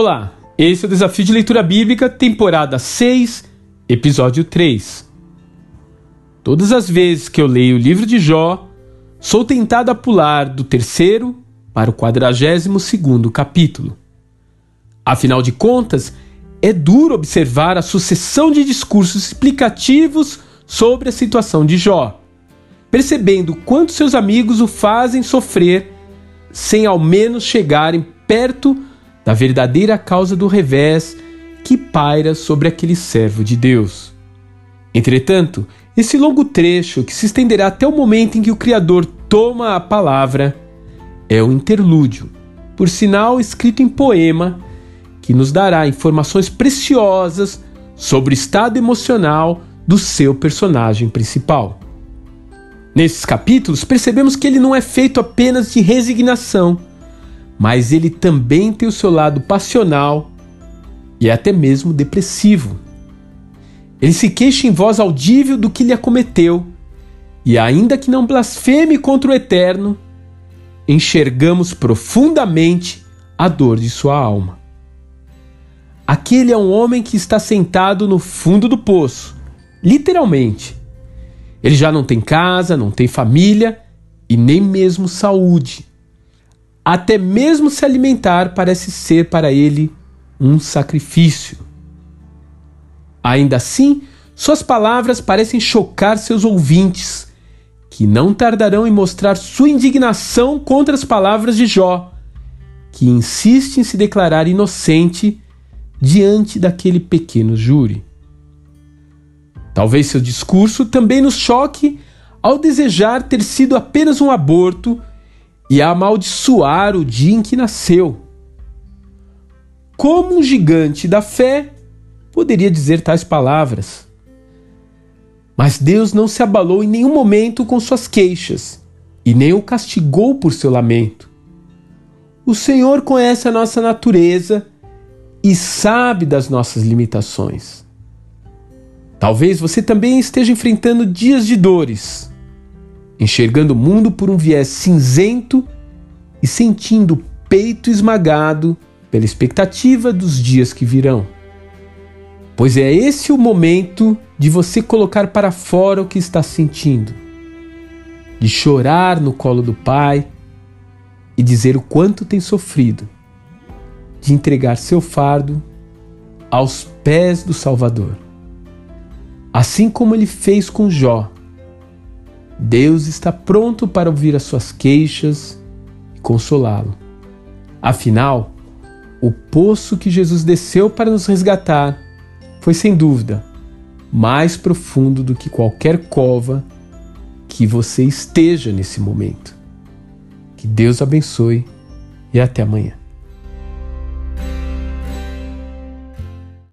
Olá, esse é o Desafio de Leitura Bíblica, temporada 6, episódio 3. Todas as vezes que eu leio o livro de Jó, sou tentado a pular do terceiro para o quadragésimo segundo capítulo. Afinal de contas, é duro observar a sucessão de discursos explicativos sobre a situação de Jó, percebendo quanto seus amigos o fazem sofrer sem ao menos chegarem perto da verdadeira causa do revés que paira sobre aquele servo de Deus. Entretanto, esse longo trecho, que se estenderá até o momento em que o Criador toma a palavra, é um interlúdio, por sinal escrito em poema, que nos dará informações preciosas sobre o estado emocional do seu personagem principal. Nesses capítulos, percebemos que ele não é feito apenas de resignação, mas ele também tem o seu lado passional e até mesmo depressivo. Ele se queixa em voz audível do que lhe acometeu, e ainda que não blasfeme contra o Eterno, enxergamos profundamente a dor de sua alma. Aquele é um homem que está sentado no fundo do poço, literalmente. Ele já não tem casa, não tem família e nem mesmo saúde. Até mesmo se alimentar parece ser para ele um sacrifício. Ainda assim, suas palavras parecem chocar seus ouvintes, que não tardarão em mostrar sua indignação contra as palavras de Jó, que insiste em se declarar inocente diante daquele pequeno júri. Talvez seu discurso também nos choque ao desejar ter sido apenas um aborto e amaldiçoar o dia em que nasceu. Como um gigante da fé poderia dizer tais palavras? Mas Deus não se abalou em nenhum momento com suas queixas e nem o castigou por seu lamento. O Senhor conhece a nossa natureza e sabe das nossas limitações. Talvez você também esteja enfrentando dias de dores enxergando o mundo por um viés cinzento e sentindo o peito esmagado pela expectativa dos dias que virão. Pois é esse o momento de você colocar para fora o que está sentindo, de chorar no colo do Pai e dizer o quanto tem sofrido, de entregar seu fardo aos pés do Salvador. Assim como ele fez com Jó, Deus está pronto para ouvir as suas queixas e consolá-lo. Afinal, o poço que Jesus desceu para nos resgatar foi sem dúvida mais profundo do que qualquer cova que você esteja nesse momento. Que Deus abençoe e até amanhã.